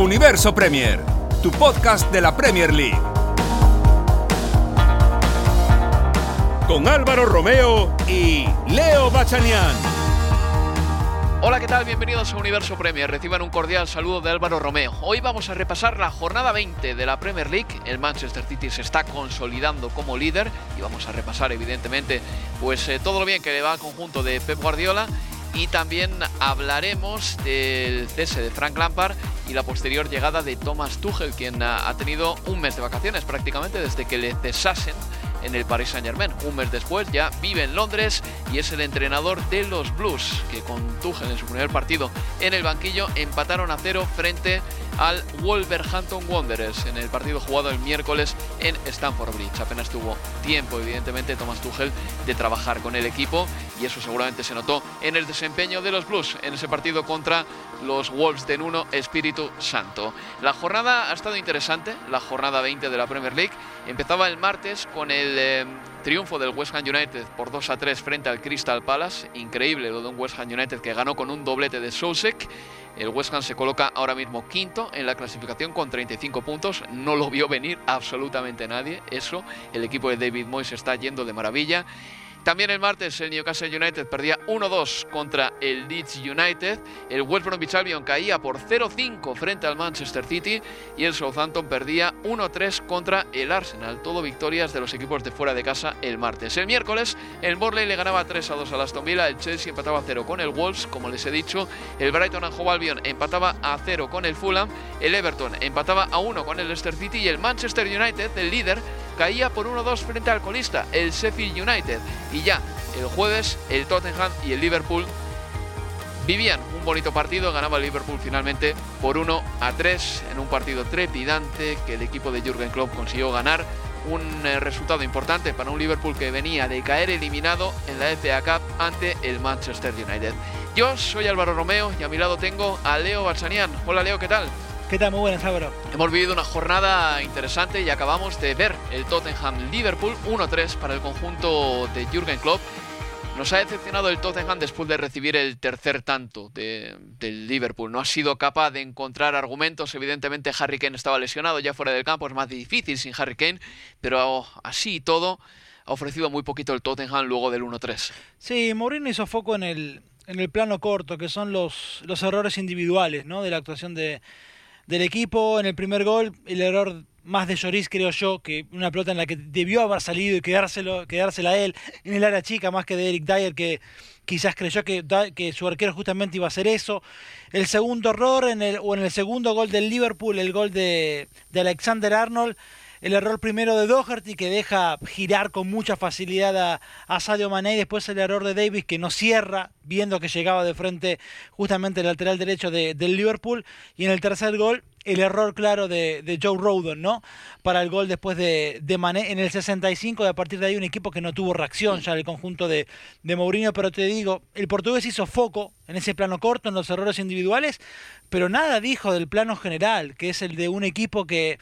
Universo Premier, tu podcast de la Premier League. Con Álvaro Romeo y Leo Bachanian. Hola, ¿qué tal? Bienvenidos a Universo Premier. Reciban un cordial saludo de Álvaro Romeo. Hoy vamos a repasar la jornada 20 de la Premier League. El Manchester City se está consolidando como líder y vamos a repasar, evidentemente, pues eh, todo lo bien que le va al conjunto de Pep Guardiola y también hablaremos del cese de Frank Lampard y la posterior llegada de Thomas Tuchel, quien ha tenido un mes de vacaciones prácticamente desde que le cesasen en el Paris Saint Germain. Un mes después ya vive en Londres y es el entrenador de los Blues, que con Tuchel en su primer partido en el banquillo empataron a cero frente al Wolverhampton Wanderers en el partido jugado el miércoles en Stamford Bridge. Apenas tuvo tiempo, evidentemente, Thomas Tuchel de trabajar con el equipo y eso seguramente se notó en el desempeño de los Blues en ese partido contra los Wolves de Nuno Espíritu Santo. La jornada ha estado interesante, la jornada 20 de la Premier League. Empezaba el martes con el eh, triunfo del West Ham United por 2 a 3 frente al Crystal Palace. Increíble lo de un West Ham United que ganó con un doblete de Sousek. El West Ham se coloca ahora mismo quinto en la clasificación con 35 puntos. No lo vio venir absolutamente nadie. Eso, el equipo de David Moyes está yendo de maravilla. También el martes el Newcastle United perdía 1-2 contra el Leeds United, el West Bromwich Albion caía por 0-5 frente al Manchester City. Y el Southampton perdía 1-3 contra el Arsenal. Todo victorias de los equipos de fuera de casa el martes. El miércoles el Morley le ganaba 3-2 al Aston Villa, el Chelsea empataba 0 con el Wolves, como les he dicho, el Brighton and Hove Albion empataba a 0 con el Fulham, el Everton empataba a 1 con el Leicester City. Y el Manchester United, el líder, caía por 1-2 frente al colista, el Sheffield United. Y ya el jueves el Tottenham y el Liverpool vivían un bonito partido, ganaba el Liverpool finalmente por 1 a 3 en un partido trepidante que el equipo de Jürgen Klopp consiguió ganar. Un eh, resultado importante para un Liverpool que venía de caer eliminado en la FA Cup ante el Manchester United. Yo soy Álvaro Romeo y a mi lado tengo a Leo Balsanian. Hola Leo, ¿qué tal? ¿Qué tal? Muy buenas, Álvaro. Hemos vivido una jornada interesante y acabamos de ver el Tottenham Liverpool 1-3 para el conjunto de Jürgen Klopp. Nos ha decepcionado el Tottenham después de recibir el tercer tanto del Liverpool. No ha sido capaz de encontrar argumentos. Evidentemente Harry Kane estaba lesionado ya fuera del campo. Es más difícil sin Harry Kane. Pero así y todo ha ofrecido muy poquito el Tottenham luego del 1-3. Sí, Mourinho hizo foco en el, en el plano corto, que son los, los errores individuales ¿no? de la actuación de, del equipo en el primer gol, el error más de Lloris, creo yo, que una pelota en la que debió haber salido y quedárselo, quedársela a él en el área chica, más que de Eric Dyer, que quizás creyó que, que su arquero justamente iba a hacer eso. El segundo error, en el, o en el segundo gol del Liverpool, el gol de, de Alexander Arnold, el error primero de Doherty que deja girar con mucha facilidad a, a Sadio Mané y después el error de Davis que no cierra viendo que llegaba de frente justamente el lateral derecho de, del Liverpool. Y en el tercer gol el error claro de, Joe Rodon, ¿no? Para el gol después de, de, Mané. En el 65 y a partir de ahí un equipo que no tuvo reacción ya el conjunto de, de Mourinho, pero te digo, el portugués hizo foco en ese plano corto, en los errores individuales, pero nada dijo del plano general, que es el de un equipo que,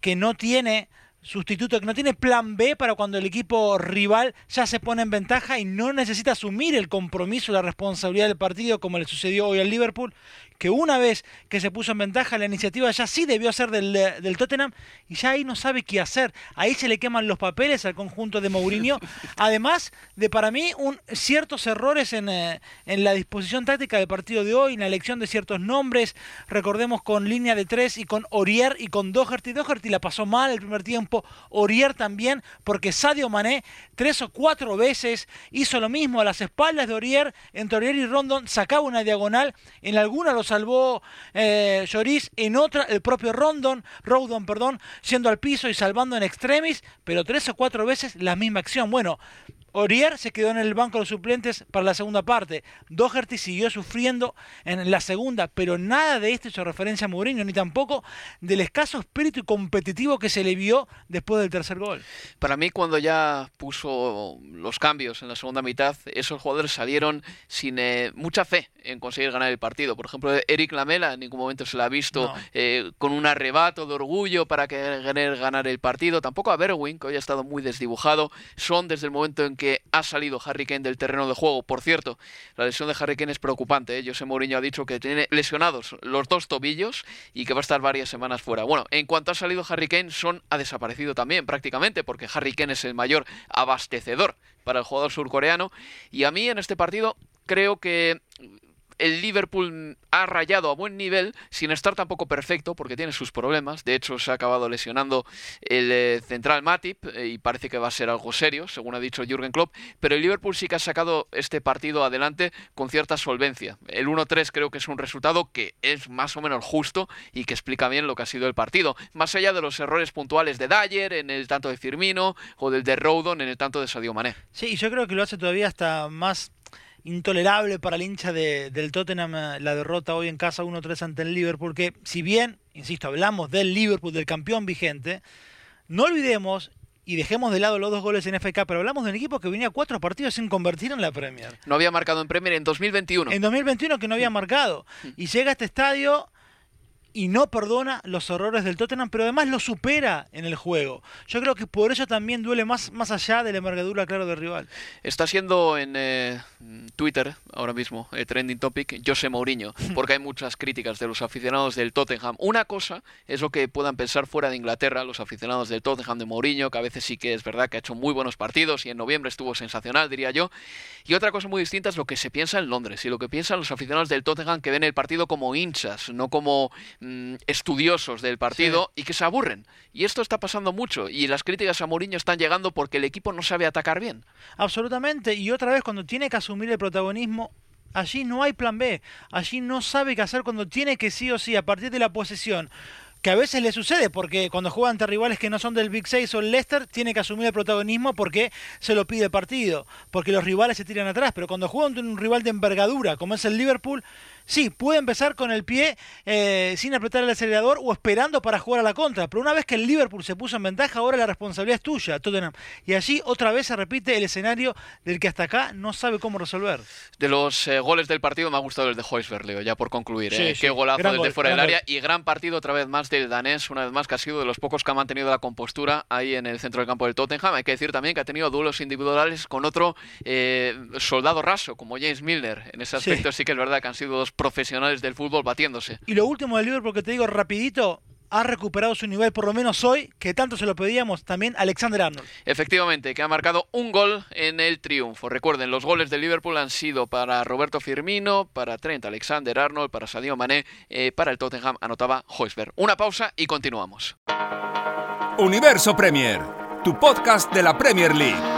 que no tiene sustituto, que no tiene plan B para cuando el equipo rival ya se pone en ventaja y no necesita asumir el compromiso la responsabilidad del partido como le sucedió hoy al Liverpool, que una vez que se puso en ventaja la iniciativa ya sí debió ser del, del, Tottenham y ya ahí no sabe qué hacer. Ahí se le queman los papeles al conjunto de Mourinho. Además de para mí un, ciertos errores en, eh, en la disposición táctica del partido de hoy, en la elección de ciertos nombres. Recordemos con línea de tres y con Orier y con Doherty. Doherty la pasó mal el primer tiempo. Orier también, porque Sadio Mané tres o cuatro veces hizo lo mismo a las espaldas de Orier. Entre Orier y Rondon sacaba una diagonal. En alguna los salvó eh, Lloris, en otra el propio Rondon, Rodon, perdón, siendo al piso y salvando en extremis, pero tres o cuatro veces la misma acción. Bueno, Orier se quedó en el banco de los suplentes para la segunda parte. Doherty siguió sufriendo en la segunda, pero nada de esto hizo referencia a Mourinho, ni tampoco del escaso espíritu competitivo que se le vio después del tercer gol. Para mí, cuando ya puso los cambios en la segunda mitad, esos jugadores salieron sin eh, mucha fe en conseguir ganar el partido. Por ejemplo, Eric Lamela en ningún momento se la ha visto no. eh, con un arrebato de orgullo para querer ganar el partido. Tampoco a Berwin, que hoy ha estado muy desdibujado. Son desde el momento en que ha salido Harry Kane del terreno de juego. Por cierto, la lesión de Harry Kane es preocupante. ¿eh? José Mourinho ha dicho que tiene lesionados los dos tobillos y que va a estar varias semanas fuera. Bueno, en cuanto ha salido Harry Kane, Son ha desaparecido también prácticamente, porque Harry Kane es el mayor abastecedor para el jugador surcoreano. Y a mí en este partido creo que el Liverpool ha rayado a buen nivel, sin estar tampoco perfecto, porque tiene sus problemas. De hecho, se ha acabado lesionando el eh, central Matip eh, y parece que va a ser algo serio, según ha dicho Jürgen Klopp. Pero el Liverpool sí que ha sacado este partido adelante con cierta solvencia. El 1-3 creo que es un resultado que es más o menos justo y que explica bien lo que ha sido el partido. Más allá de los errores puntuales de Dyer en el tanto de Firmino o del de Rodon en el tanto de Sadio Mané. Sí, yo creo que lo hace todavía hasta más intolerable para el hincha de, del Tottenham eh, la derrota hoy en casa 1-3 ante el Liverpool, que si bien, insisto, hablamos del Liverpool, del campeón vigente, no olvidemos y dejemos de lado los dos goles en FK, pero hablamos de un equipo que venía cuatro partidos sin convertir en la Premier. No había marcado en Premier en 2021. En 2021 que no había marcado. Y llega a este estadio y no perdona los errores del Tottenham, pero además lo supera en el juego. Yo creo que por eso también duele más, más allá de la envergadura, claro, del rival. Está siendo en eh, Twitter ahora mismo eh, trending topic José Mourinho, porque hay muchas críticas de los aficionados del Tottenham. Una cosa es lo que puedan pensar fuera de Inglaterra los aficionados del Tottenham de Mourinho, que a veces sí que es verdad que ha hecho muy buenos partidos y en noviembre estuvo sensacional, diría yo. Y otra cosa muy distinta es lo que se piensa en Londres y lo que piensan los aficionados del Tottenham que ven el partido como hinchas, no como Mm, estudiosos del partido y que se aburren. Y esto está pasando mucho. Y las críticas a Mourinho están llegando porque el equipo no sabe atacar bien. Absolutamente. Y otra vez, cuando tiene que asumir el protagonismo, allí no hay plan B. Allí no sabe qué hacer cuando tiene que sí o sí, a partir de la posesión que a veces le sucede, porque cuando juega ante rivales que no son del Big 6 o el Leicester, tiene que asumir el protagonismo porque se lo pide el partido, porque los rivales se tiran atrás, pero cuando juega ante un rival de envergadura, como es el Liverpool, sí, puede empezar con el pie eh, sin apretar el acelerador o esperando para jugar a la contra. Pero una vez que el Liverpool se puso en ventaja, ahora la responsabilidad es tuya, Tottenham. Y allí otra vez se repite el escenario del que hasta acá no sabe cómo resolver. De los eh, goles del partido me ha gustado el de Hoisberg, Leo, ya por concluir. ¿eh? Qué golazo desde fuera del área y gran partido otra vez más del danés, una vez más que ha sido de los pocos que ha mantenido la compostura ahí en el centro del campo del Tottenham. Hay que decir también que ha tenido duelos individuales con otro soldado raso como James Milner. En ese aspecto sí que es verdad que han sido dos profesionales del fútbol batiéndose. Y lo último del Liverpool que te digo rapidito, ha recuperado su nivel, por lo menos hoy, que tanto se lo pedíamos también Alexander Arnold. Efectivamente, que ha marcado un gol en el triunfo. Recuerden, los goles del Liverpool han sido para Roberto Firmino, para Trent Alexander Arnold, para Sadio Mané, eh, para el Tottenham anotaba Hoisberg. Una pausa y continuamos. Universo Premier, tu podcast de la Premier League.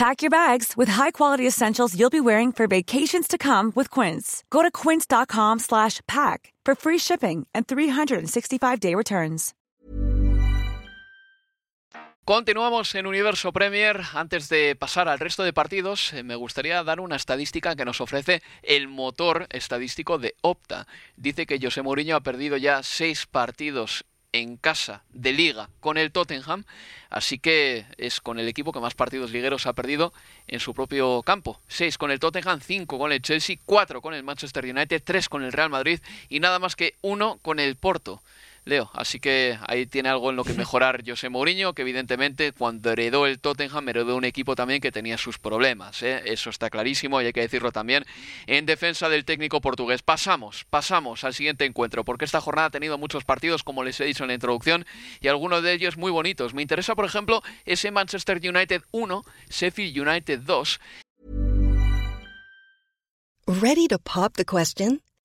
Pack your bags with high-quality essentials you'll be wearing for vacations to come with Quince. Go to quince.com/pack for free shipping and 365-day returns. Continuamos en Universo Premier. Antes de pasar al resto de partidos, eh, me gustaría dar una estadística que nos ofrece el motor estadístico de Opta. Dice que José Mourinho ha perdido ya seis partidos en casa de liga con el Tottenham, así que es con el equipo que más partidos ligueros ha perdido en su propio campo. Seis con el Tottenham, cinco con el Chelsea, cuatro con el Manchester United, tres con el Real Madrid y nada más que uno con el Porto. Leo. Así que ahí tiene algo en lo que mejorar José Mourinho, que evidentemente cuando heredó el Tottenham heredó un equipo también que tenía sus problemas. ¿eh? Eso está clarísimo y hay que decirlo también en defensa del técnico portugués. Pasamos, pasamos al siguiente encuentro, porque esta jornada ha tenido muchos partidos, como les he dicho en la introducción, y algunos de ellos muy bonitos. Me interesa, por ejemplo, ese Manchester United 1, Sheffield United 2. Ready to pop the question?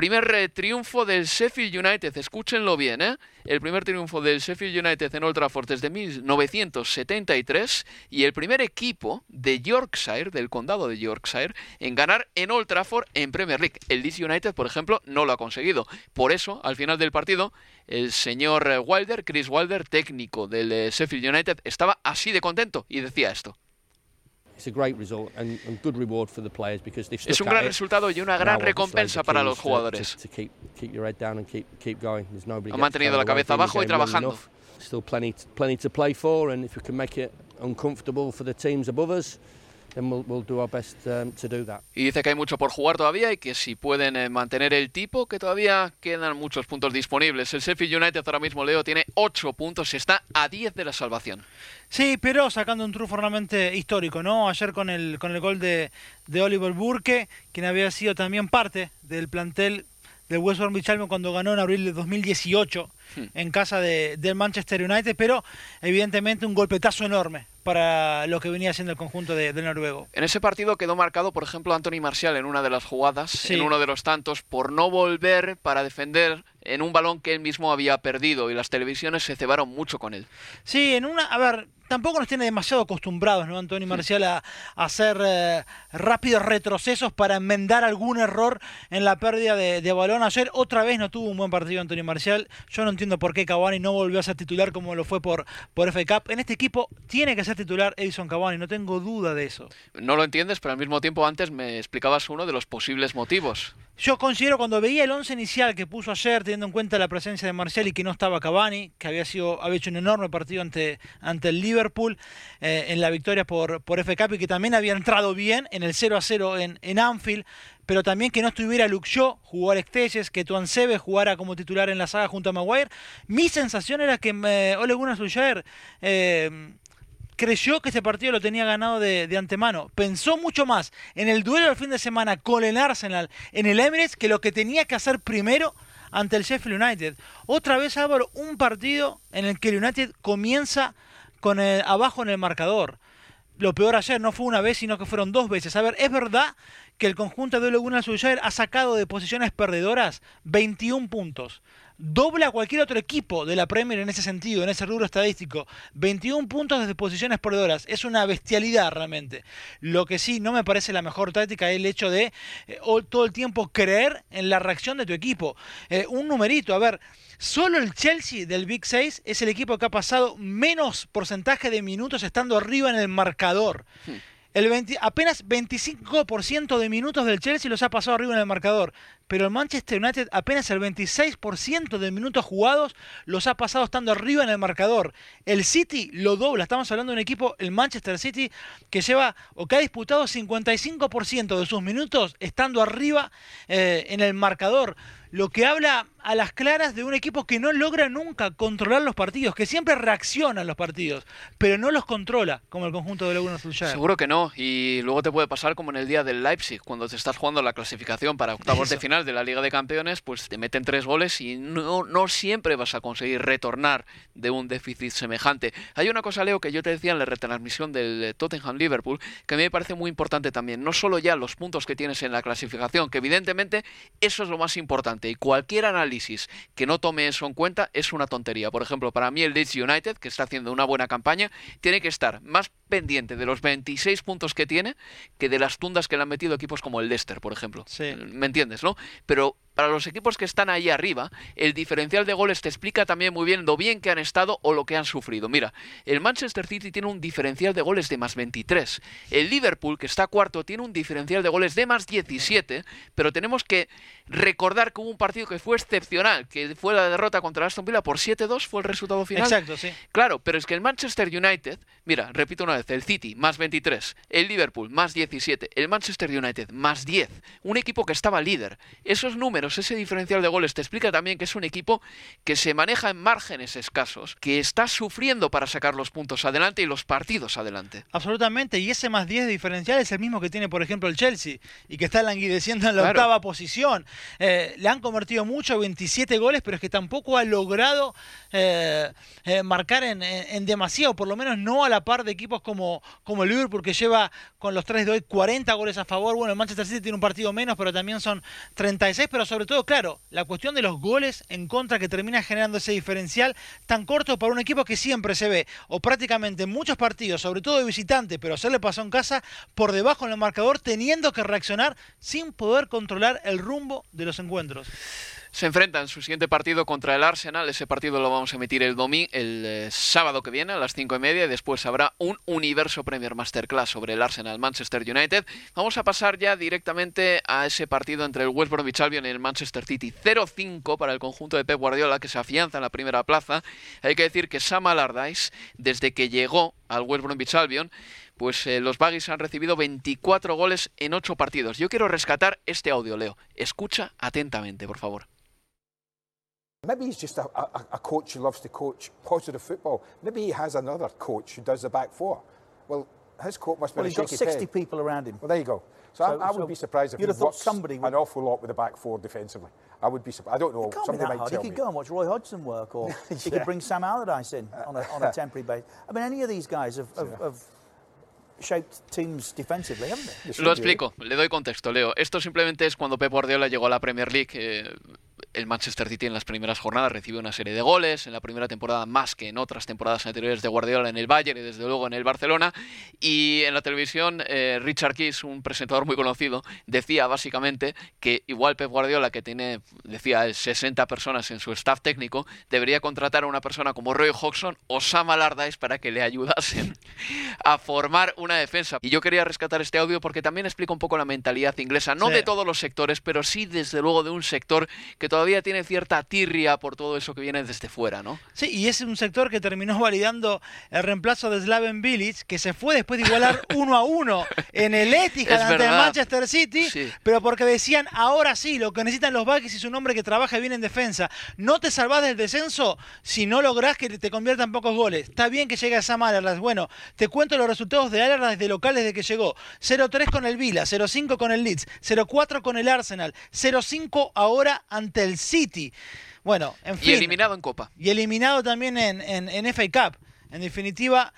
Primer eh, triunfo del Sheffield United, escúchenlo bien, ¿eh? El primer triunfo del Sheffield United en Old Trafford desde 1973 y el primer equipo de Yorkshire, del condado de Yorkshire, en ganar en Old Trafford en Premier League. El Leeds United, por ejemplo, no lo ha conseguido. Por eso, al final del partido, el señor eh, Wilder, Chris Wilder, técnico del eh, Sheffield United, estaba así de contento y decía esto. Es un gran resultado y una gran recompensa para los jugadores. Han mantenido la cabeza abajo y trabajando. Still plenty, plenty to play for, and if we can make it uncomfortable for the teams above us, y dice que hay mucho por jugar todavía y que si pueden eh, mantener el tipo, que todavía quedan muchos puntos disponibles. El Sheffield United ahora mismo, Leo, tiene 8 puntos, está a 10 de la salvación. Sí, pero sacando un triunfo realmente histórico, ¿no? Ayer con el, con el gol de, de Oliver Burke, quien había sido también parte del plantel del West Bromwich Albion cuando ganó en abril de 2018 hmm. en casa de, del Manchester United, pero evidentemente un golpetazo enorme para lo que venía siendo el conjunto de, noruego. En ese partido quedó marcado, por ejemplo, Anthony Martial en una de las jugadas, en uno de los tantos, por no volver para defender en un balón que él mismo había perdido y las televisiones se cebaron mucho con él. Sí, en una, a ver, tampoco nos tiene demasiado acostumbrados, ¿no? Antonio Marcial a, hacer eh, rápidos retrocesos para enmendar algún error en la pérdida de, balón. Ayer otra vez no tuvo un buen partido Antonio Marcial. Yo no entiendo por qué Cavani no volvió a ser titular como lo fue por, por FA Cup. En este equipo tiene que ser titular Edison Cavani, no tengo duda de eso. No lo entiendes, pero al mismo tiempo antes me explicabas uno de los posibles motivos. Yo considero cuando veía el once inicial que puso ayer, teniendo en cuenta la presencia de Marcial y que no estaba Cavani, que había sido había hecho un enorme partido ante, ante el Liverpool eh, en la victoria por, por FK y que también había entrado bien en el 0 a 0 en, en Anfield, pero también que no estuviera Shaw, jugar Estelles, que Tuan Sebe jugara como titular en la saga junto a Maguire. Mi sensación era que eh, Ole Gunnar Solskjaer eh, creyó que ese partido lo tenía ganado de, antemano. Pensó mucho más en el duelo del fin de semana con el Arsenal en el Emirates que lo que tenía que hacer primero ante el Sheffield United. Otra vez, Álvaro, un partido en el que el United comienza con el, abajo en el marcador. Lo peor ayer no fue una vez, sino que fueron dos veces. A ver, es verdad que el conjunto de Ole Gunnar ha sacado de posiciones perdedoras 21 puntos dobla a cualquier otro equipo de la Premier en ese sentido, en ese rubro estadístico. 21 puntos desde posiciones perdedoras. Es una bestialidad realmente. Lo que sí no me parece la mejor táctica es el hecho de eh, todo el tiempo creer en la reacción de tu equipo. Eh, un numerito, a ver. Solo el Chelsea del Big 6 es el equipo que ha pasado menos porcentaje de minutos estando arriba en el marcador. Hmm. El apenas 25% de minutos del Chelsea los ha pasado arriba en el marcador, pero el Manchester United apenas el 26% de minutos jugados los ha pasado estando arriba en el marcador. El City lo dobla, estamos hablando de un equipo, el Manchester City, que lleva o que ha disputado 55% de sus minutos estando arriba eh, en el marcador. lo que habla a las claras de un equipo que no logra nunca controlar los partidos, que siempre reacciona a los partidos, pero no los controla, como el conjunto de Laguna Solskjaer. Seguro que no, y luego te puede pasar como en el día del Leipzig, cuando te estás jugando la clasificación para octavos de final de la Liga de Campeones, pues te meten tres goles y no, no siempre vas a conseguir retornar de un déficit semejante. Hay una cosa, Leo, que yo te decía en la retransmisión del Tottenham-Liverpool, que a mí me parece muy importante también, no solo ya los puntos que tienes en la clasificación, que evidentemente eso es lo más importante, y cualquier análisis que no tome eso en cuenta es una tontería. Por ejemplo, para mí el Leeds United, que está haciendo una buena campaña, tiene que estar más pendiente de los 26 puntos que tiene que de las tundas que le han metido equipos como el Leicester, por ejemplo. ¿Me entiendes, no? Pero para los equipos que están ahí arriba, el diferencial de goles te explica también muy bien lo bien que han estado o lo que han sufrido. Mira, el Manchester City tiene un diferencial de goles de más 23. El Liverpool, que está cuarto, tiene un diferencial de goles de más 17, pero tenemos que recordar que hubo un partido que fue excepcional, que fue la derrota contra Aston Villa por 7-2, fue el resultado final. Exacto, sí. Claro, pero es que el Manchester United, mira, repito una vez, el City más 23, el Liverpool más 17, el Manchester United más 10, un equipo que estaba líder. Esos números ese diferencial de goles te explica también que es un equipo que se maneja en márgenes escasos, que está sufriendo para sacar los puntos adelante y los partidos adelante. Absolutamente, y ese más 10 de diferencial es el mismo que tiene, por ejemplo, el Chelsea, y que está languideciendo en la octava posición. Eh, le han convertido mucho, 27 goles, pero es que tampoco ha logrado eh, eh, marcar en, en, demasiado, por lo menos no a la par de equipos como, como el Liverpool, que lleva con los 3 de hoy 40 goles a favor. Bueno, el Manchester City tiene un partido menos, pero también son 36, pero sobre todo, claro, la cuestión de los goles en contra que termina generando ese diferencial tan corto para un equipo que siempre se ve, o prácticamente en muchos partidos, sobre todo de visitante, pero se le pasó en casa, por debajo en el marcador, teniendo que reaccionar sin poder controlar el rumbo de los encuentros se enfrentan su siguiente partido contra el Arsenal. Ese partido lo vamos a emitir el domingo, el eh, sábado que viene a las cinco y media y después habrá un Universo Premier Masterclass sobre el Arsenal Manchester United. Vamos a pasar ya directamente a ese partido entre el West Bromwich Albion y el Manchester City. 0-5 para el conjunto de Pep Guardiola que se afianza en la primera plaza. Hay que decir que Sam Allardyce, desde que llegó al West Bromwich Albion, pues eh, los Baggies han recibido 24 goles en 8 partidos. Yo quiero rescatar este audio, Leo. Escucha atentamente, por favor. Maybe he's just a, a, a, coach who loves to coach positive football. Maybe he has another coach who does the back four. Well, his coach must be well, he's got 60 head. people around him. Well, there you go. So, so I, I, would so be surprised if you'd he have thought somebody would... an awful lot with the back four defensively. I would be surprised. I don't know. It can't Somebody be that might hard. tell He could me. go and watch Roy Hodgson work, or yeah. he could bring Sam Allardyce in on a, on a temporary basis. I mean, any of these guys have, have, have shaped teams defensively, haven't they? Lo explico, le doy contexto, Leo. Esto simplemente es cuando Pep Guardiola llegó a la Premier League. Eh, el Manchester City en las primeras jornadas recibe una serie de goles, en la primera temporada más que en otras temporadas anteriores de Guardiola en el Bayern y desde luego en el Barcelona. Y en la televisión, eh, Richard Keys, un presentador muy conocido, decía básicamente que igual Pep Guardiola, que tiene, decía, 60 personas en su staff técnico, debería contratar a una persona como Roy Hodgson o Sam Allardyce para que le ayudasen a formar una defensa. Y yo quería rescatar este audio porque también explica un poco la mentalidad inglesa, no Sí. de todos los sectores, pero sí desde luego de un sector que todavía tiene cierta tirria por todo eso que viene desde fuera, ¿no? Sí, y es un sector que terminó validando el reemplazo de Slaven Bilic, que se fue después de igualar uno a uno en el Etihad ante el. Manchester City, Sí. pero porque decían, ahora sí, lo que necesitan los Bucks es un hombre que trabaje bien en defensa. No te salvás del descenso si no lográs que te conviertan pocos goles. Está bien que llegue a Sam Allardyce. Bueno, te cuento los resultados de Allardyce de local desde que llegó. 0-3 con el Vila, 0-5 con el Leeds, 0-4 con el Arsenal, 0-5 ahora ante el City. Bueno, en fin. Y eliminado en Copa. Y eliminado también en, en, en FA Cup. En definitiva,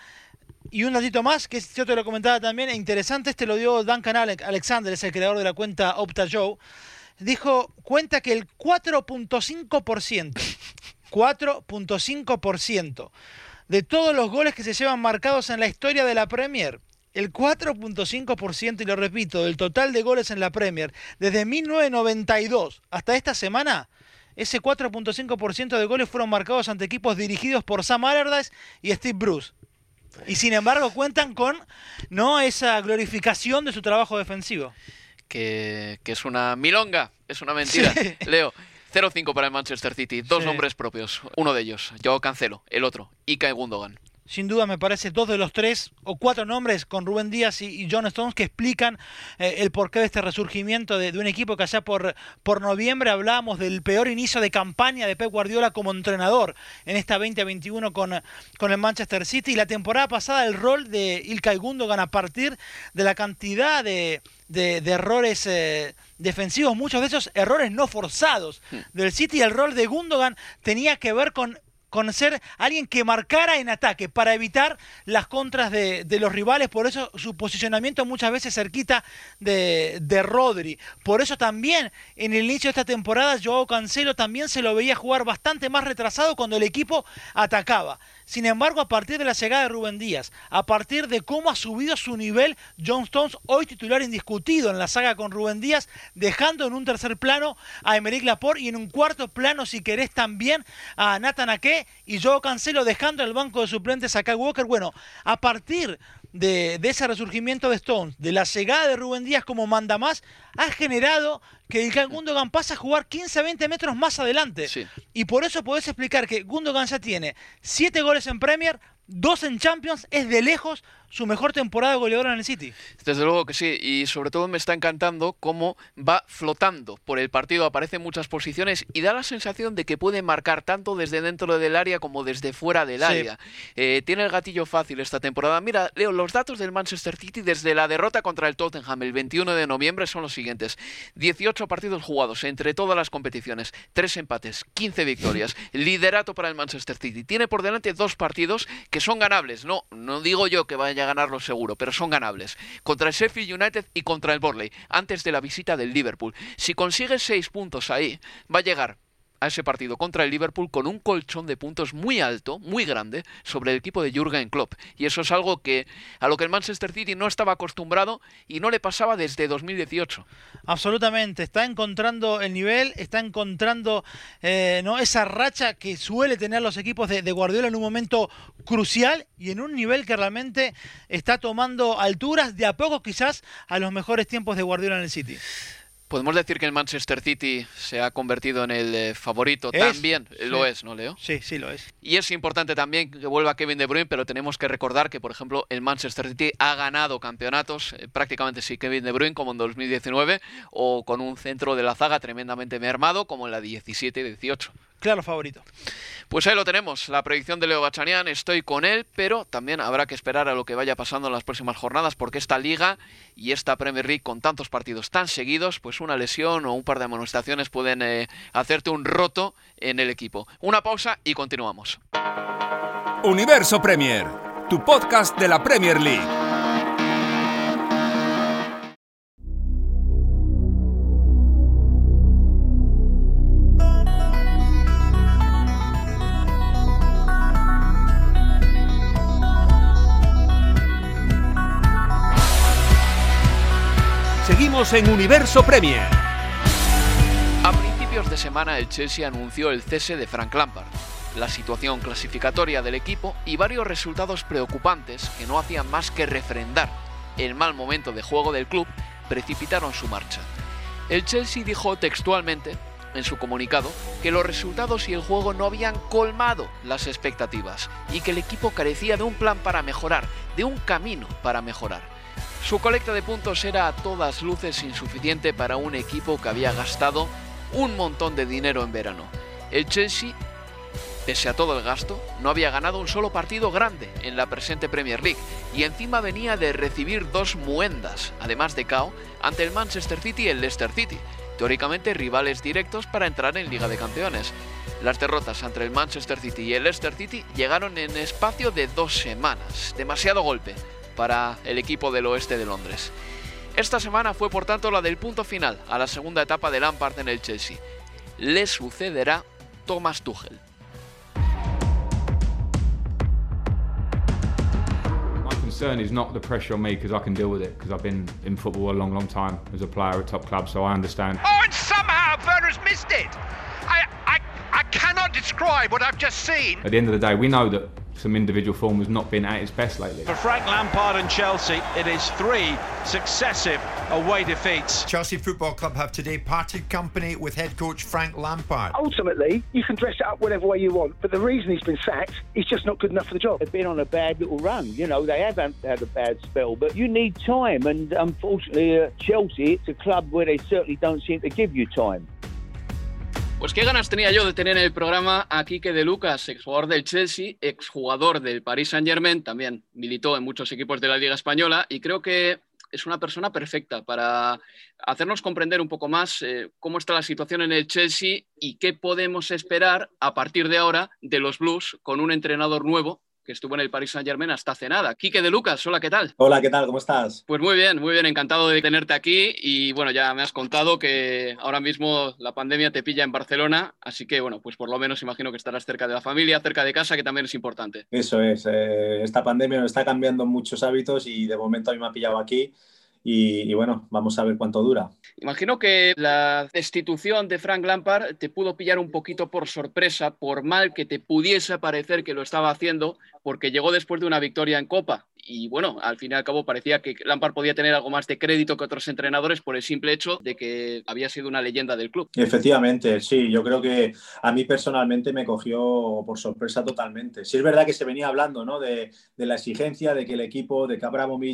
y un datito más, que yo te lo comentaba también, e interesante, este lo dio Duncan Ale- Alexander, es el creador de la cuenta Opta Joe. Dijo, cuenta que el 4.5%, 4.5% de todos los goles que se llevan marcados en la historia de la Premier, el 4.5%, y lo repito, del total de goles en la Premier, desde 1992 hasta esta semana, ese 4.5% de goles fueron marcados ante equipos dirigidos por Sam Allardyce y Steve Bruce. Y sin embargo cuentan con no esa glorificación de su trabajo defensivo. Que, que es una milonga, es una mentira. Sí. Leo, 0-5 para el Manchester City, dos Sí. nombres propios. Uno de ellos, yo Cancelo, el otro, Ika Gundogan. Sin duda me parece dos de los tres o cuatro nombres con Rubén Díaz y, John Stones que explican eh, el porqué de este resurgimiento de, un equipo que allá por, por noviembre hablábamos del peor inicio de campaña de Pep Guardiola como entrenador en esta 2021 con, con el Manchester City y la temporada pasada el rol de Ilkay Gundogan a partir de la cantidad de, de, errores eh, defensivos, muchos de esos errores no forzados hmm. del City, el rol de Gundogan tenía que ver con con ser alguien que marcara en ataque para evitar las contras de, los rivales. Por eso su posicionamiento muchas veces cerquita de, de, Rodri. Por eso también en el inicio de esta temporada Joao Cancelo también se lo veía jugar bastante más retrasado cuando el equipo atacaba. Sin embargo, a partir de la llegada de Rubén Díaz, a partir de cómo ha subido su nivel, John Stones, hoy titular indiscutido en la saga con Rubén Díaz, dejando en un tercer plano a Emerick Laporte y en un cuarto plano, si querés, también a Nathan Ake y Joe Cancelo dejando el banco de suplentes a Kyle Walker. Bueno, a partir de, ese resurgimiento de Stones, de la llegada de Rubén Díaz como manda más, ha generado que el Gundogan pase a jugar 15-20 metros más adelante. Y por eso podés explicar que Gundogan ya tiene 7 goles en Premier, dos en Champions, es de lejos su mejor temporada goleadora en el City. Desde luego que sí, y sobre todo me está encantando cómo va flotando por el partido, aparece en muchas posiciones y da la sensación de que puede marcar tanto desde dentro del área como desde fuera del área. Eh, tiene el gatillo fácil esta temporada. Mira, Leo, los datos del Manchester City desde la derrota contra el Tottenham el 21 de noviembre son los siguientes. 18 partidos jugados entre todas las competiciones, 3 empates, 15 victorias, liderato para el Manchester City. Tiene por delante dos partidos que son ganables. No, no digo yo que vaya a ganarlo seguro, pero son ganables. Contra el Sheffield United y contra el Borley, antes de la visita del Liverpool. Si consigue seis puntos ahí, va a llegar a ese partido contra el Liverpool con un colchón de puntos muy alto, muy grande, sobre el equipo de Jürgen Klopp. Y eso es algo que a lo que el Manchester City no estaba acostumbrado y no le pasaba desde 2018. Absolutamente, está encontrando el nivel, está encontrando eh, ¿no? esa racha que suele tener los equipos de, de Guardiola en un momento crucial y en un nivel que realmente está tomando alturas de a poco quizás a los mejores tiempos de Guardiola en el City. Podemos decir que el Manchester City se ha convertido en el eh, favorito también. Lo es, ¿no, Leo? Sí, sí lo es. Y es importante también que vuelva Kevin De Bruyne, pero tenemos que recordar que, por ejemplo, el Manchester City ha ganado campeonatos, eh, prácticamente sí Kevin De Bruyne, como en 2019, o con un centro de la zaga tremendamente mermado, como en la 17 y 18 claro favorito. Pues ahí lo tenemos, la predicción de Leo Bachanian, estoy con él, pero también habrá que esperar a lo que vaya pasando en las próximas jornadas, porque esta liga y esta Premier League con tantos partidos tan seguidos, pues una lesión o un par de amonestaciones pueden eh, hacerte un roto en el equipo. Una pausa y continuamos. Universo Premier, tu podcast de la Premier League. En Universo Premier. A principios de semana el Chelsea anunció el cese de Frank Lampard, la situación clasificatoria del equipo y varios resultados preocupantes que no hacían más que refrendar el mal momento de juego del club precipitaron su marcha. El Chelsea dijo textualmente en su comunicado que los resultados y el juego no habían colmado las expectativas y que el equipo carecía de un plan para mejorar, de un camino para mejorar. Su colecta de puntos era a todas luces insuficiente para un equipo que había gastado un montón de dinero en verano. El Chelsea, pese a todo el gasto, no había ganado un solo partido grande en la presente Premier League y encima venía de recibir dos muendas, además de KO, ante el Manchester City y el Leicester City, teóricamente rivales directos para entrar en Liga de Campeones. Las derrotas entre el Manchester City y el Leicester City llegaron en espacio de dos semanas, demasiado golpe para el equipo del oeste de Londres. Esta semana fue por tanto la del punto final a la segunda etapa de Lampard en el Chelsea. Le sucederá Thomas Tuchel. My concern is not the pressure on me because I can deal with it because I've been in football a long, long time as a player at top clubs, so I understand. Oh, and somehow Werner's missed it. Cannot describe what I've just seen. At the end of the day, we know that some individual form has not been at its best lately. For Frank Lampard and Chelsea, it is three successive away defeats. Chelsea Football Club have today parted company with head coach Frank Lampard. Ultimately, you can dress it up whatever way you want, but the reason he's been sacked, he's just not good enough for the job. They've been on a bad little run. You know, they haven't had a bad spell, but you need time, and unfortunately, at Chelsea, it's a club where they certainly don't seem to give you time. Pues qué ganas tenía yo de tener en el programa a Quique de Lucas, exjugador del Chelsea, exjugador del Paris Saint Germain, también militó en muchos equipos de la Liga Española y creo que es una persona perfecta para hacernos comprender un poco más eh, cómo está la situación en el Chelsea y qué podemos esperar a partir de ahora de los Blues con un entrenador nuevo que estuvo en el Paris Saint Germain hasta hace nada. Quique de Lucas, hola, ¿qué tal? Hola, ¿qué tal? ¿Cómo estás? Pues muy bien, muy bien, encantado de tenerte aquí y bueno, ya me has contado que ahora mismo la pandemia te pilla en Barcelona, así que bueno, pues por lo menos imagino que estarás cerca de la familia, cerca de casa, que también es importante. Eso es, eh, esta pandemia nos está cambiando muchos hábitos y de momento a mí me ha pillado aquí y, bueno, vamos a ver cuánto dura. Imagino que la destitución de Frank Lampard te pudo pillar un poquito por sorpresa, por mal que te pudiese parecer que lo estaba haciendo, porque llegó después de una victoria en Copa y bueno, al fin y al cabo parecía que Lampard podía tener algo más de crédito que otros entrenadores por el simple hecho de que había sido una leyenda del club. Efectivamente, sí, yo creo que a mí personalmente me cogió por sorpresa totalmente. Sí es verdad que se venía hablando ¿no? de, la exigencia, de que el equipo, de que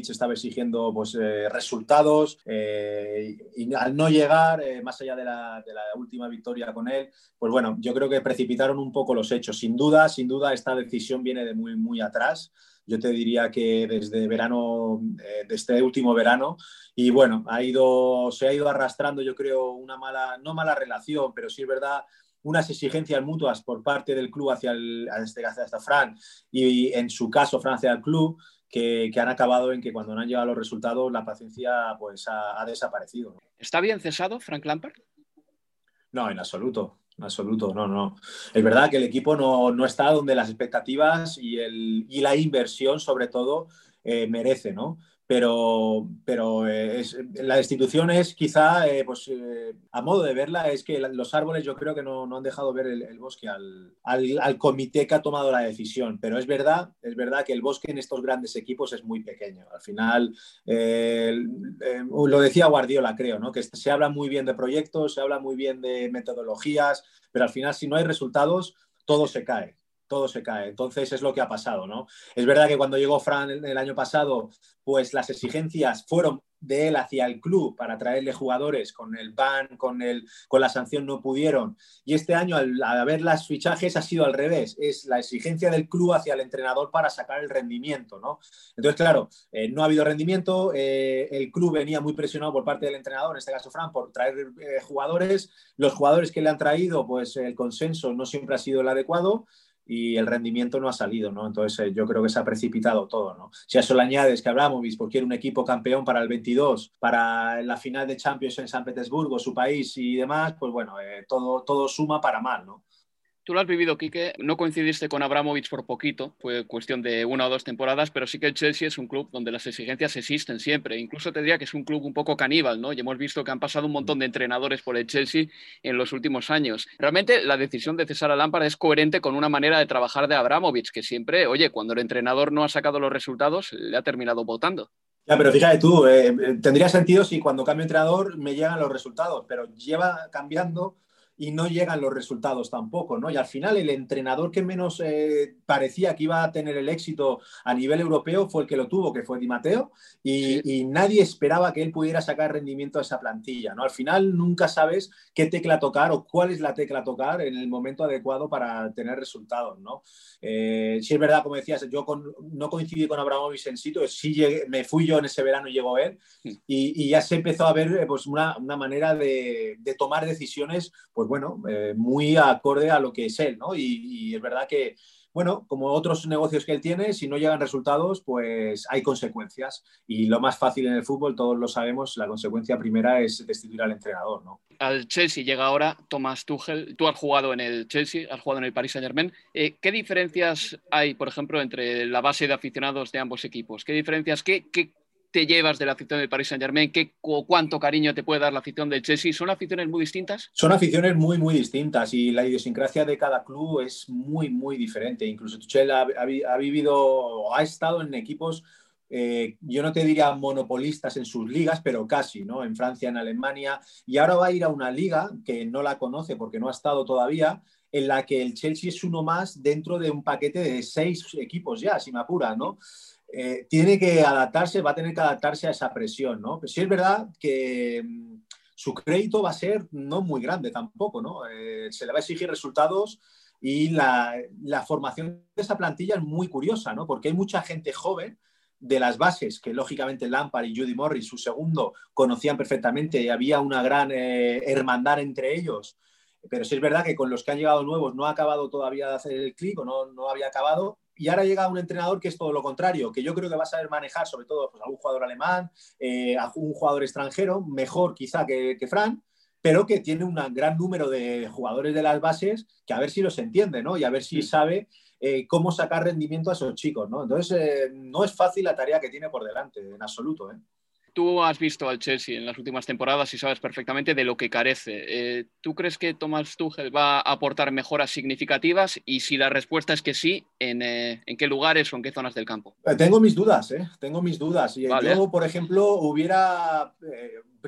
estaba exigiendo pues, eh, resultados eh, y al no llegar, eh, más allá de la, de la última victoria con él, pues bueno, yo creo que precipitaron un poco los hechos. Sin duda, sin duda, esta decisión viene de muy, muy atrás yo te diría que desde verano, eh, de este último verano, y bueno, ha ido, se ha ido arrastrando, yo creo, una mala, no mala relación, pero sí es verdad, unas exigencias mutuas por parte del club hacia, el, este, hacia Fran y en su caso Fran hacia el club, que, han acabado en que cuando no han llegado los resultados la paciencia pues ha, ha desaparecido. ¿Está bien cesado Frank Lampard? No, en absoluto absoluto, no, no. Es verdad que el equipo no, no está donde las expectativas y, el, y la inversión, sobre todo, eh, merece, ¿no? Pero, pero eh, la institución es quizá, eh, pues eh, a modo de verla, es que los árboles yo creo que no, no han dejado ver el, bosque al, al, comité que ha tomado la decisión, pero es verdad, es verdad que el bosque en estos grandes equipos es muy pequeño. Al final, lo decía Guardiola, creo, ¿no? que se habla muy bien de proyectos, se habla muy bien de metodologías, pero al final si no hay resultados, todo se cae todo se cae. Entonces es lo que ha pasado, ¿no? Es verdad que cuando llegó Fran el, año pasado, pues las exigencias fueron de él hacia el club para traerle jugadores con el ban, con, el, con la sanción no pudieron. Y este año, al, haber las fichajes, ha sido al revés. Es la exigencia del club hacia el entrenador para sacar el rendimiento, ¿no? Entonces, claro, eh, no ha habido rendimiento. Eh, el club venía muy presionado por parte del entrenador, en este caso Fran, por traer eh, jugadores. Los jugadores que le han traído, pues el consenso no siempre ha sido el adecuado y el rendimiento no ha salido, ¿no? Entonces eh, yo creo que se ha precipitado todo, ¿no? Si a eso le añades que Abramovich porque quiere un equipo campeón para el 22, para la final de Champions en San Petersburgo, su país y demás, pues bueno, eh, todo, todo suma para mal, ¿no? Tú lo has vivido, Quique. No coincidiste con Abramovich por poquito, fue cuestión de una o dos temporadas, pero sí que el Chelsea es un club donde las exigencias existen siempre. Incluso te diría que es un club un poco caníbal, ¿no? Y hemos visto que han pasado un montón de entrenadores por el Chelsea en los últimos años. Realmente la decisión de cesar a Lampard es coherente con una manera de trabajar de Abramovich, que siempre, oye, cuando el entrenador no ha sacado los resultados, le ha terminado votando. Ya, pero fíjate tú, eh, tendría sentido si cuando cambio entrenador me llegan los resultados, pero lleva cambiando y no llegan los resultados tampoco, ¿no? Y al final el entrenador que menos eh, parecía que iba a tener el éxito a nivel europeo fue el que lo tuvo, que fue Di Matteo, y, nadie esperaba que él pudiera sacar rendimiento a esa plantilla, ¿no? Al final nunca sabes qué tecla tocar o cuál es la tecla tocar en el momento adecuado para tener resultados, ¿no? Eh, si es verdad, como decías, yo no coincidí con Abramovich en sitio, sí me fui yo en ese verano y llegó él, y, ya se empezó a ver pues, una, manera de, de tomar decisiones, pues pues bueno, eh, muy acorde a lo que es él, ¿no? Y, es verdad que, bueno, como otros negocios que él tiene, si no llegan resultados, pues hay consecuencias. Y lo más fácil en el fútbol, todos lo sabemos, la consecuencia primera es destituir al entrenador, ¿no? Al Chelsea llega ahora Tomás Tuchel. Tú has jugado en el Chelsea, has jugado en el Paris Saint-Germain. Eh, ¿Qué diferencias hay, por ejemplo, entre la base de aficionados de ambos equipos? ¿Qué diferencias, qué, qué te llevas de la afición del Paris Saint Germain? ¿Qué, ¿Cuánto cariño te puede dar la afición del Chelsea? ¿Son aficiones muy distintas? Son aficiones muy, muy distintas y la idiosincrasia de cada club es muy, muy diferente. Incluso Tuchel ha, ha, vivido o ha estado en equipos eh, yo no te diría monopolistas en sus ligas, pero casi, ¿no? En Francia, en Alemania, y ahora va a ir a una liga que no la conoce porque no ha estado todavía, en la que el Chelsea es uno más dentro de un paquete de seis equipos ya, si me apura, ¿no? Eh, tiene que adaptarse, va a tener que adaptarse a esa presión, ¿no? Pero sí es verdad que mm, su crédito va a ser no muy grande tampoco, ¿no? Eh, se le va a exigir resultados y la, formación de esa plantilla es muy curiosa, ¿no? Porque hay mucha gente joven de las bases que lógicamente Lampard y Judy Morris, su segundo, conocían perfectamente y había una gran eh, hermandad entre ellos. Pero sí es verdad que con los que han llegado nuevos no ha acabado todavía de hacer el clic o no, no había acabado. Y ahora llega un entrenador que es todo lo contrario, que yo creo que va a saber manejar sobre todo pues, a un jugador alemán, eh, a un jugador extranjero, mejor quizá que, que Fran, pero que tiene un gran número de jugadores de las bases que a ver si los entiende, ¿no? Y a ver si sabe eh, cómo sacar rendimiento a esos chicos, ¿no? Entonces, eh, no es fácil la tarea que tiene por delante, en absoluto, ¿eh? Tú has visto al Chelsea en las últimas temporadas y sabes perfectamente de lo que carece. ¿Tú crees que Thomas Tuchel va a aportar mejoras significativas? Y si la respuesta es que sí, ¿en, en qué lugares o en qué zonas del campo? tengo mis dudas, ¿eh? Tengo mis dudas. Yo, por ejemplo, hubiera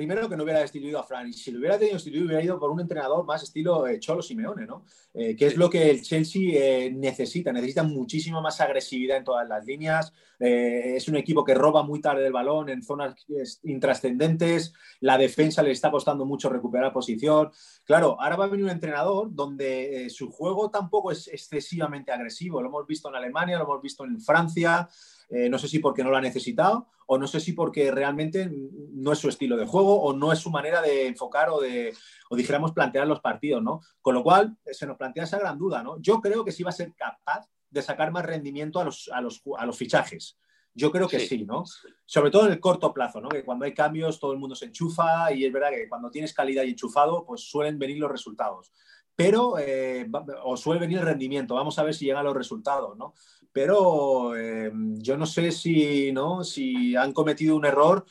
primero que no hubiera destituido a Fran y si lo hubiera tenido destituido hubiera ido por un entrenador más estilo eh, Cholo Simeone, ¿no? Eh, que es lo que el Chelsea eh, necesita, necesita muchísima más agresividad en todas las líneas, es un equipo que roba muy tarde el balón en zonas intrascendentes, la defensa le está costando mucho recuperar posición. Claro, ahora va a venir un entrenador donde su juego tampoco es excesivamente agresivo, lo hemos visto en Alemania, lo hemos visto en Francia, eh, no sé si porque no lo ha necesitado o no sé si porque realmente no es su estilo de juego o no es su manera de enfocar o de, o dijéramos, plantear los partidos, ¿no? Con lo cual eh, se nos plantea esa gran duda, ¿no? Yo creo que sí va a ser capaz de sacar más rendimiento a los, a los, a los fichajes. Yo creo que sí. ¿no? Sobre todo en el corto plazo, ¿no? Que cuando hay cambios todo el mundo se enchufa y es verdad que cuando tienes calidad y enchufado, pues suelen venir los resultados. Pero, eh, o suele venir el rendimiento, vamos a ver si llegan los resultados, ¿no? Pero eh, yo no sé si, ¿no? si han cometido un error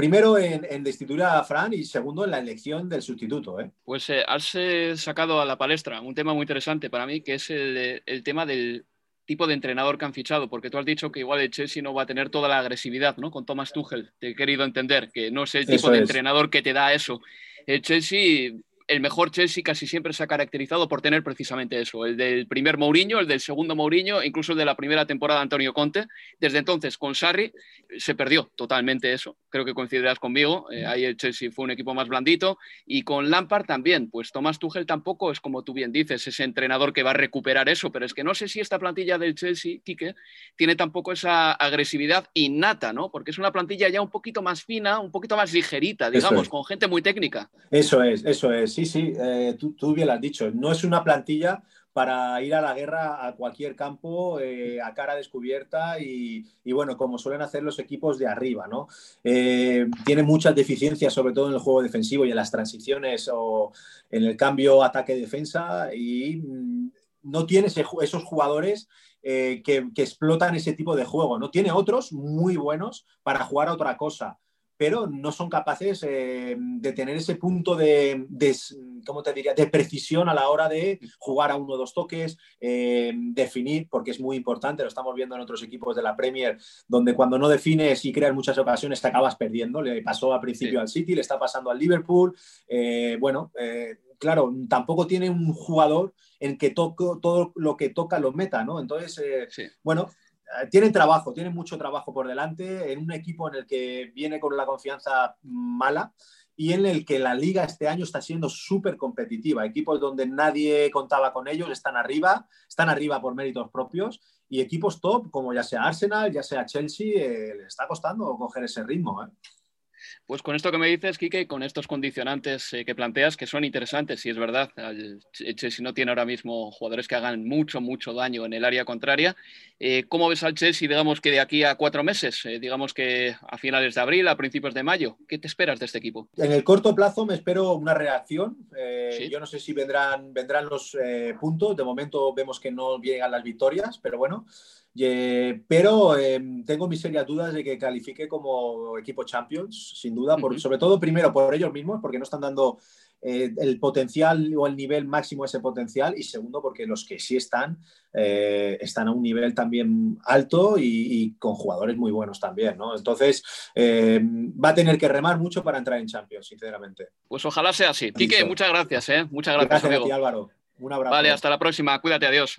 Primero en, destituir a Fran y segundo en la elección del sustituto. ¿eh? Pues eh, has sacado a la palestra un tema muy interesante para mí, que es el, tema del tipo de entrenador que han fichado, porque tú has dicho que igual el Chelsea no va a tener toda la agresividad, ¿no? Con Thomas Tuchel. Te he querido entender que no es el tipo de entrenador que te da eso. El Chelsea el mejor Chelsea casi siempre se ha caracterizado por tener precisamente eso, el del primer Mourinho, el del segundo Mourinho, incluso el de la primera temporada Antonio Conte. Desde entonces, con Sarri, se perdió totalmente eso. Creo que coincidirás conmigo. Eh, ahí el Chelsea fue un equipo más blandito. Y con Lampard también, pues Tomás Tuchel tampoco es como tú bien dices, ese entrenador que va a recuperar eso. Pero es que no sé si esta plantilla del Chelsea, Quique, tiene tampoco esa agresividad innata, ¿no? Porque es una plantilla ya un poquito más fina, un poquito más ligerita, digamos, con gente muy técnica. Eso es, eso es sí, sí, eh, tú, bien lo has dicho. No es una plantilla para ir a la guerra a cualquier campo eh, a cara descubierta y, bueno, como suelen hacer los equipos de arriba, ¿no? Eh, tiene muchas deficiencias, sobre todo en el juego defensivo y en las transiciones o en el cambio ataque-defensa y mm, no tiene esos jugadores que, que, explotan ese tipo de juego, ¿no? Tiene otros muy buenos para jugar a otra cosa pero no son capaces eh, de tener ese punto de, ¿cómo te diría?, de precisión a la hora de jugar a uno o dos toques, eh, definir, porque es muy importante, lo estamos viendo en otros equipos de la Premier, donde cuando no defines y creas muchas ocasiones te acabas perdiendo. Le pasó al principio al City, le está pasando al Liverpool. Eh, bueno, claro, tampoco tiene un jugador en que todo lo que toca lo meta, ¿no? Entonces, bueno, tienen trabajo, tienen mucho trabajo por delante en un equipo en el que viene con la confianza mala y en el que la liga este año está siendo súper competitiva. Equipos donde nadie contaba con ellos están arriba, están arriba por méritos propios y equipos top como ya sea Arsenal, ya sea Chelsea, eh, les está costando coger ese ritmo. ¿eh? Pues con esto que me dices, Kike, con estos condicionantes eh, que planteas, que son interesantes, si es verdad, el Chelsea no tiene ahora mismo jugadores que hagan mucho, mucho daño en el área contraria. Eh, ¿Cómo ves al Chelsea, digamos que de aquí a cuatro meses, eh, digamos que a finales de abril, a principios de mayo? ¿Qué te esperas de este equipo? En el corto plazo me espero una reacción. Yo no sé si vendrán, vendrán los puntos. De momento vemos que no llegan las victorias, pero bueno. Pero em, tengo mis serias dudas de que califique como equipo Champions, sin duda, sobre todo primero por ellos mismos, porque no están dando eh, el potencial o el nivel máximo ese potencial y segundo porque los que sí están eh, están a un nivel también alto y, con jugadores muy buenos también, ¿no? Entonces eh, va a tener que remar mucho para entrar en Champions, sinceramente. Pues ojalá sea así. Quique, muchas gracias, ¿eh? Muchas gracias, gracias a ti, Álvaro. Un abrazo. Vale, hasta la próxima. Cuídate, adiós.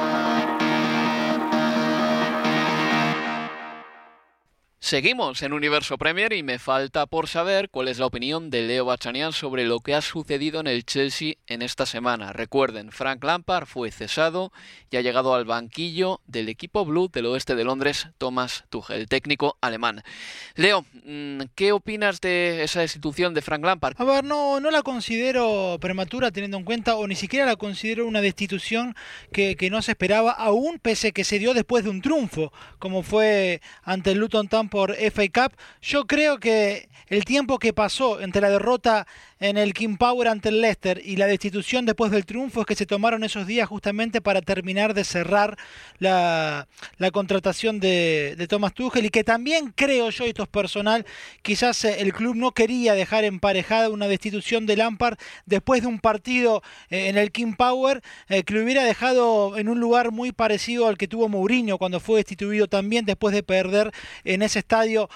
Seguimos en Universo Premier y me falta por saber cuál es la opinión de Leo Bachanian sobre lo que ha sucedido en el Chelsea en esta semana. Recuerden, Frank Lampard fue cesado y ha llegado al banquillo del equipo blue del oeste de Londres, Thomas Tuchel, técnico alemán. Leo, mm, ¿qué opinas de esa destitución de Frank Lampard? A ver, no, no la considero prematura teniendo en cuenta, o ni siquiera la considero una destitución que, que no se esperaba, aún pese que se dio después de un triunfo, como fue ante el Luton Town por FA Cup. Yo creo que el tiempo que pasó entre la derrota en el King Power ante el Leicester y la destitución después del triunfo es que se tomaron esos días justamente para terminar de cerrar la, contratación de, de, Thomas Tuchel y que también creo yo, esto es personal, quizás eh, el club no quería dejar emparejada una destitución de Lampard después de un partido eh, en el King Power eh, que lo hubiera dejado en un lugar muy parecido al que tuvo Mourinho cuando fue destituido también después de perder en ese estadio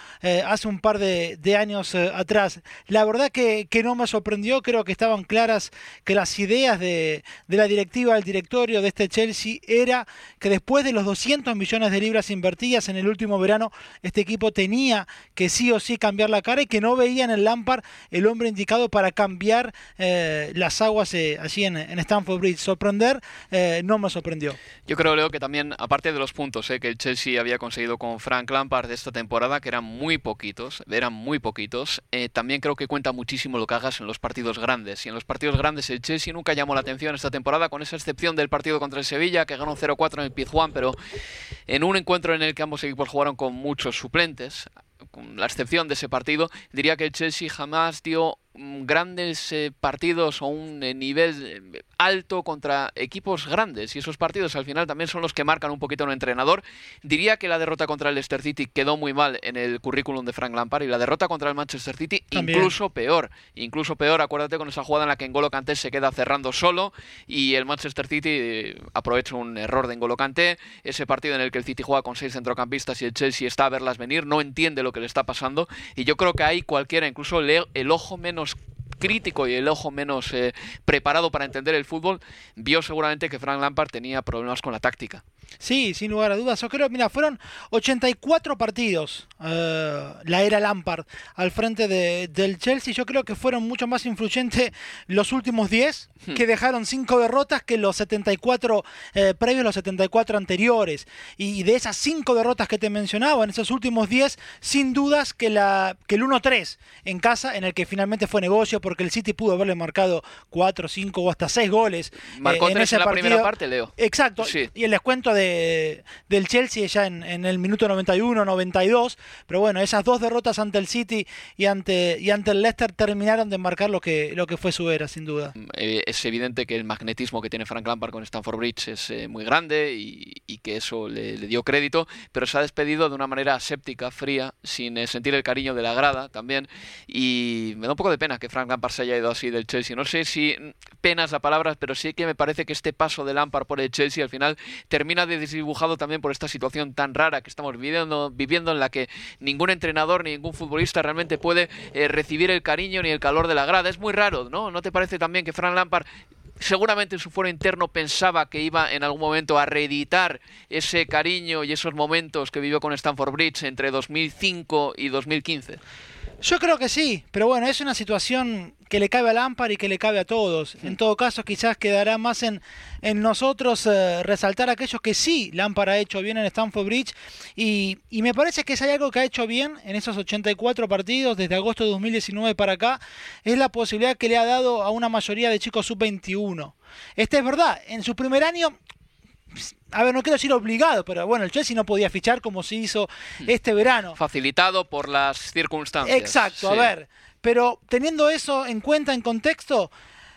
hace un par de, años atrás. La verdad que, que no me sorprendió, creo que estaban claras que las ideas de, la directiva, del directorio de este Chelsea era que después de los 200 millones de libras invertidas en el último verano, este equipo tenía que sí o sí cambiar la cara y que no veían en Lampard el hombre indicado para cambiar eh, las aguas eh, allí en, en, Stamford Bridge. Sorprender eh, no me sorprendió. Yo creo, Leo, que también, aparte de los puntos que el Chelsea había conseguido con Frank Lampard de esta temporada, que eran muy poquitos, eran muy poquitos, también creo que cuenta muchísimo lo que hagas en los partidos grandes. Y en los partidos grandes el Chelsea nunca llamó la atención esta temporada, con esa excepción del partido contra el Sevilla, que ganó 0-4 en el Pizjuán, pero en un encuentro en el que ambos equipos jugaron con muchos suplentes, con la excepción de ese partido, diría que el Chelsea jamás dio grandes eh, partidos o un eh, nivel eh, alto contra equipos grandes y esos partidos al final también son los que marcan un poquito a un entrenador. Diría que la derrota contra el Leicester City quedó muy mal en el currículum de Frank Lampard y la derrota contra el Manchester City incluso peor, incluso peor. Acuérdate con esa jugada en la que N'Golo Kanté se queda cerrando solo y el Manchester City aprovecha un error de N'Golo Kanté. Ese partido en el que el City juega con seis centrocampistas y el Chelsea está a verlas venir, no entiende lo que le está pasando y yo creo que ahí cualquiera, incluso el ojo menos crítico y el ojo menos eh, preparado para entender el fútbol, vio seguramente que Frank Lampard tenía problemas con la táctica. Sí, sin lugar a dudas. Yo creo, mira, fueron 84 partidos eh, la era Lampard al frente de, del Chelsea. Yo creo que fueron mucho más influyentes los últimos 10, hmm. que dejaron 5 derrotas que los 74 eh, previos, los 74 anteriores. Y de esas 5 derrotas que te mencionaba, en esos últimos 10, sin dudas que, la, que el 1-3 en casa, en el que finalmente fue negocio, porque el City pudo haberle marcado 4, 5 o hasta 6 goles. Eh, Marcó en, esa la primera parte, Leo. Exacto. Y el descuento de, del Chelsea ya en, el minuto 91, 92. Pero bueno, esas dos derrotas ante el City y ante, y ante el Leicester terminaron de marcar lo que, lo que fue su era, sin duda. Eh, es evidente que el magnetismo que tiene Frank Lampard con Stamford Bridge es eh, muy grande y, que eso le, dio crédito, pero se ha despedido de una manera séptica, fría, sin eh, sentir el cariño de la grada también. Y me da un poco de pena que Frank Lampard se haya ido así del Chelsea. No sé si mm, penas la palabra, pero sí que me parece que este paso de Lampard por el Chelsea al final termina de desdibujado también por esta situación tan rara que estamos viviendo, viviendo en la que ningún entrenador ni ningún futbolista realmente puede eh, recibir el cariño ni el calor de la grada. Es muy raro, ¿no? ¿No te parece también que Fran Lampard seguramente en su foro interno pensaba que iba en algún momento a reeditar ese cariño y esos momentos que vivió con Stanford Bridge entre 2005 y 2015? Yo creo que sí, pero bueno, es una situación que le cabe a Lampard y que le cabe a todos. En todo caso, quizás quedará más en, en nosotros eh, resaltar aquellos que sí Lampard ha hecho bien en Stamford Bridge. Y, y, me parece que si hay algo que ha hecho bien en esos 84 partidos desde agosto de 2019 para acá, es la posibilidad que le ha dado a una mayoría de chicos sub-21. Este es verdad, en su primer año a ver, no quiero decir obligado, pero bueno, el Chelsea no podía fichar como se hizo hmm. este verano. Facilitado por las circunstancias. Exacto, a ver, pero teniendo eso en cuenta, en contexto,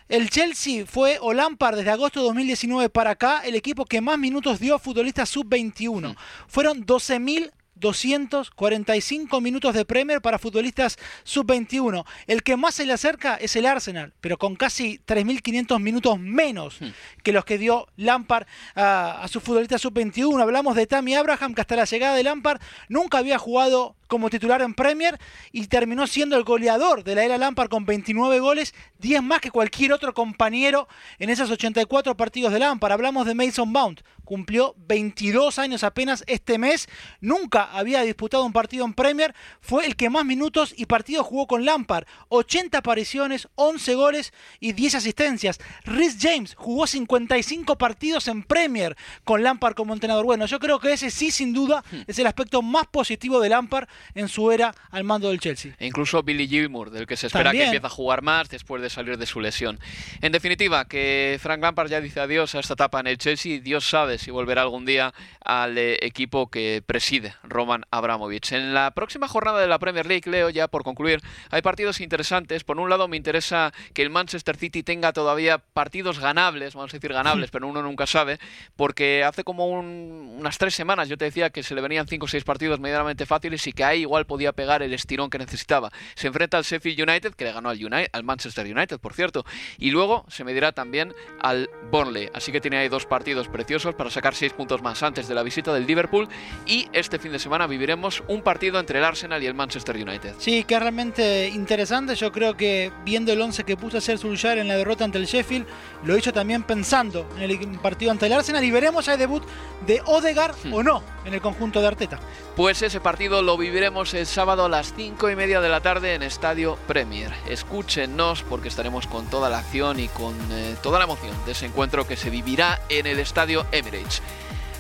El Chelsea fue o Lampard desde agosto de 2019 para acá el equipo que más minutos dio a futbolistas sub-21. Fueron 12.000 245 minutos de Premier para futbolistas sub-21. El que más se le acerca es el Arsenal, pero con casi 3.500 minutos menos hmm. que los que dio Lampard a, a sus futbolistas sub-21. Hablamos de Tammy Abraham, que hasta la llegada de Lampard nunca había jugado como titular en Premier y terminó siendo el goleador de la era Lampard con 29 goles, 10 más que cualquier otro compañero en esos 84 partidos de Lampard. Hablamos de Mason Mount, cumplió 22 años apenas este mes, nunca había disputado un partido en Premier, fue el que más minutos y partidos jugó con Lampard, 80 apariciones, 11 goles y 10 asistencias. Rhys James jugó 55 partidos en Premier con Lampard como entrenador. Bueno, yo creo que ese sí sin duda hmm. es el aspecto más positivo de Lampard en su era al mando del Chelsea. E incluso Billy Gilmour, del que se espera que empiece a jugar más después de salir de su lesión. En definitiva, que Frank Lampard ya dice adiós a esta etapa en el Chelsea, Dios sabe si volverá algún día al eh, equipo que preside Roman Abramovich. En la próxima jornada de la Premier League, Leo, ya por concluir, hay partidos interesantes. Por un lado, me interesa que el Manchester City tenga todavía partidos ganables, vamos a decir ganables, pero uno nunca sabe, porque hace como unas tres semanas yo te decía que se le venían cinco o seis partidos medianamente fáciles y que ahí igual podía pegar el estirón que necesitaba. Se enfrenta al Sheffield United, que le ganó al, United, al Manchester United, por cierto, y luego se medirá también al Burnley. Así que tiene ahí dos partidos preciosos para sacar seis puntos más antes de la visita del Liverpool. Y este fin de semana viviremos un partido entre el Arsenal y el Manchester United. Sí, que es realmente interesante. Yo creo que viendo el 11 que puso a hacer Solskjaer en la derrota ante el Sheffield, lo hizo también pensando en el partido ante el Arsenal y veremos el debut de Odegaard hmm. o no en el conjunto de Arteta. Pues ese partido lo viviremos el sábado a las 5 y media de la tarde en Estadio Premier. Escúchenos porque estaremos con toda la acción y con eh, toda la emoción de ese encuentro que se vivirá en el Estadio Emirates.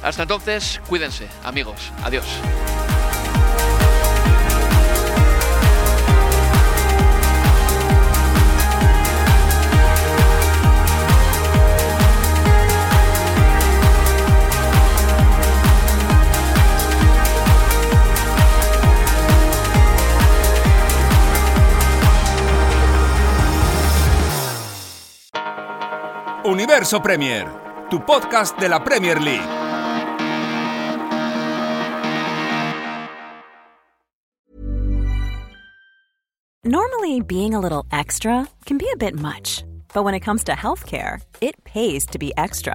Hasta entonces, cuídense, amigos. Adiós. Universo Premier, tu podcast de la Premier League. Normally, being a little extra can be a bit much, but when it comes to healthcare, it pays to be extra